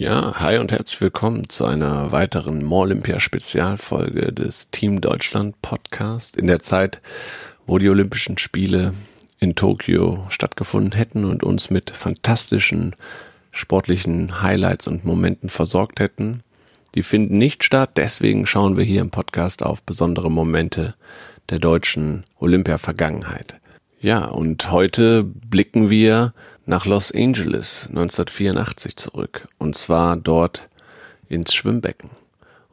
Ja, hi und herzlich willkommen zu einer weiteren More-Olympia-Spezialfolge des Team Deutschland Podcast in der Zeit, wo die Olympischen Spiele in Tokio stattgefunden hätten und uns mit fantastischen sportlichen Highlights und Momenten versorgt hätten. Die finden nicht statt, deswegen schauen wir hier im Podcast auf besondere Momente der deutschen Olympia-Vergangenheit. Ja, und heute blicken wir nach Los Angeles 1984 zurück. Und zwar dort ins Schwimmbecken.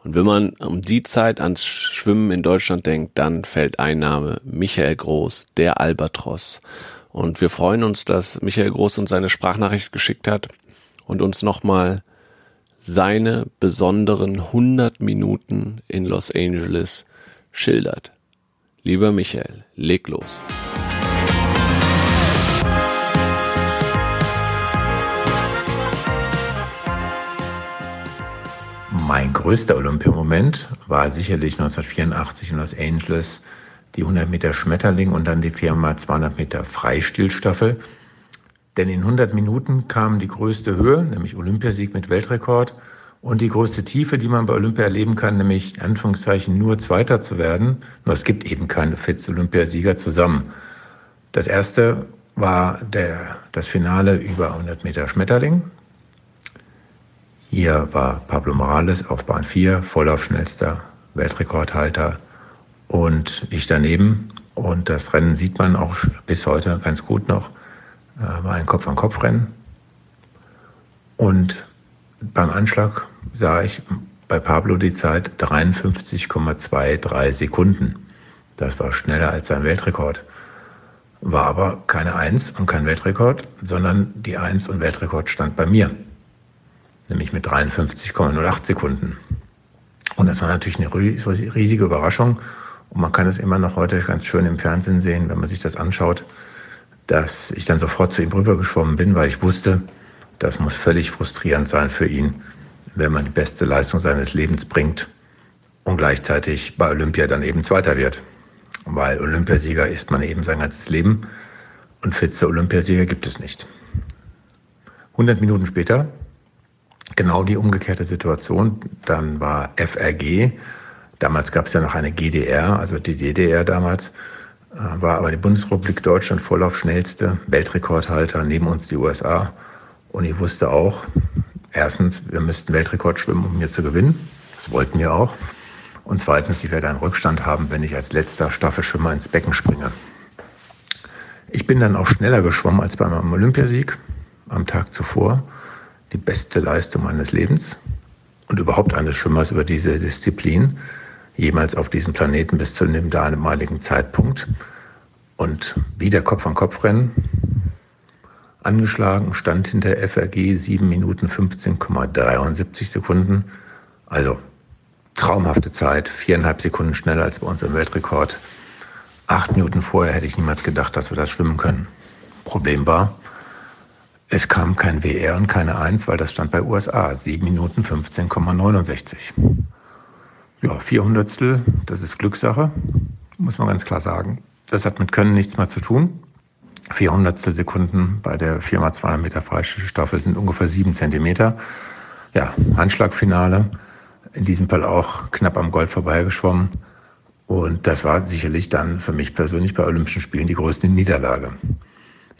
Und wenn man um die Zeit ans Schwimmen in Deutschland denkt, dann fällt ein Name Michael Groß, der Albatros. Und wir freuen uns, dass Michael Groß uns seine Sprachnachricht geschickt hat und uns nochmal seine besonderen 100 Minuten in Los Angeles schildert. Lieber Michael, leg los. Mein größter Olympiamoment war sicherlich 1984 in Los Angeles die 100 Meter Schmetterling und dann die 4x200 Meter Freistilstaffel. Denn in 100 Minuten kam die größte Höhe, nämlich Olympiasieg mit Weltrekord, und die größte Tiefe, die man bei Olympia erleben kann, nämlich in Anführungszeichen nur Zweiter zu werden. Nur es gibt eben keine Fitz-Olympiasieger zusammen. Das erste war der, das Finale über 100 Meter Schmetterling. Hier war Pablo Morales auf Bahn 4, Vorlaufschnellster Weltrekordhalter und ich daneben. Und das Rennen sieht man auch bis heute ganz gut noch. Äh, war ein Kopf-an-Kopf-Rennen. Und beim Anschlag sah ich bei Pablo die Zeit 53,23 Sekunden. Das war schneller als sein Weltrekord. War aber keine Eins und kein Weltrekord, sondern die Eins und Weltrekord stand bei mir nämlich mit 53,08 Sekunden. Und das war natürlich eine riesige Überraschung. Und man kann es immer noch heute ganz schön im Fernsehen sehen, wenn man sich das anschaut, dass ich dann sofort zu ihm rübergeschwommen bin, weil ich wusste, das muss völlig frustrierend sein für ihn, wenn man die beste Leistung seines Lebens bringt und gleichzeitig bei Olympia dann eben Zweiter wird. Weil Olympiasieger ist man eben sein ganzes Leben und Fitze Olympiasieger gibt es nicht. 100 Minuten später genau die umgekehrte Situation. Dann war FRG, damals gab es ja noch eine GDR, also die DDR damals, äh, war aber die Bundesrepublik Deutschland Vorlaufschnellste, Weltrekordhalter, neben uns die USA. Und ich wusste auch, erstens, wir müssten Weltrekord schwimmen, um hier zu gewinnen. Das wollten wir auch. Und zweitens, ich werde einen Rückstand haben, wenn ich als letzter Staffelschwimmer ins Becken springe. Ich bin dann auch schneller geschwommen als bei meinem Olympiasieg am Tag zuvor die beste Leistung meines Lebens und überhaupt eines Schwimmers über diese Disziplin jemals auf diesem Planeten bis zu dem damaligen Zeitpunkt. Und wieder Kopf an Kopf rennen, angeschlagen, stand hinter FRG 7 Minuten 15,73 Sekunden. Also traumhafte Zeit, viereinhalb Sekunden schneller als bei uns im Weltrekord. Acht Minuten vorher hätte ich niemals gedacht, dass wir das schwimmen können. Problem war, es kam kein WR und keine 1, weil das stand bei USA. 7 Minuten 15,69. Ja, 400 das ist Glückssache, muss man ganz klar sagen. Das hat mit Können nichts mehr zu tun. 400 Sekunden bei der 4x200 Meter Freistilstaffel sind ungefähr 7 Zentimeter. Ja, Handschlagfinale. In diesem Fall auch knapp am Gold vorbeigeschwommen. Und das war sicherlich dann für mich persönlich bei Olympischen Spielen die größte Niederlage.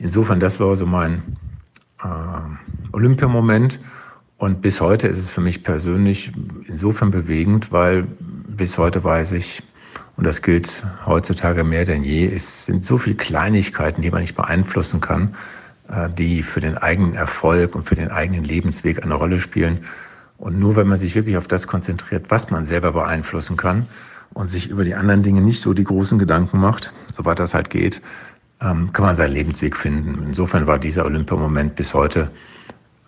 Insofern, das war so mein äh, Olympiamoment. Und bis heute ist es für mich persönlich insofern bewegend, weil bis heute weiß ich, und das gilt heutzutage mehr denn je, es sind so viele Kleinigkeiten, die man nicht beeinflussen kann, äh, die für den eigenen Erfolg und für den eigenen Lebensweg eine Rolle spielen. Und nur wenn man sich wirklich auf das konzentriert, was man selber beeinflussen kann und sich über die anderen Dinge nicht so die großen Gedanken macht, soweit das halt geht, ähm, kann man seinen Lebensweg finden. Insofern war dieser Olympiamoment bis heute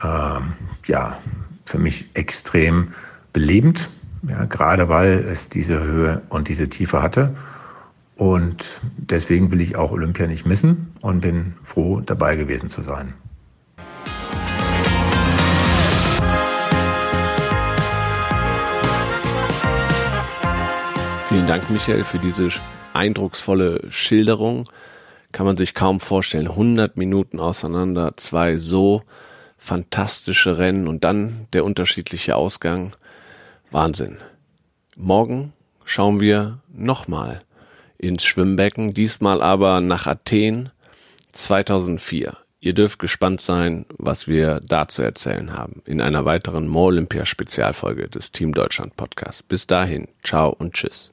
ähm, ja für mich extrem belebend, ja, gerade weil es diese Höhe und diese Tiefe hatte. Und deswegen will ich auch Olympia nicht missen und bin froh, dabei gewesen zu sein. Vielen Dank, Michael, für diese eindrucksvolle Schilderung kann man sich kaum vorstellen. 100 Minuten auseinander, zwei so fantastische Rennen und dann der unterschiedliche Ausgang. Wahnsinn. Morgen schauen wir nochmal ins Schwimmbecken, diesmal aber nach Athen 2004. Ihr dürft gespannt sein, was wir da zu erzählen haben in einer weiteren More Olympia Spezialfolge des Team Deutschland Podcasts. Bis dahin, ciao und tschüss.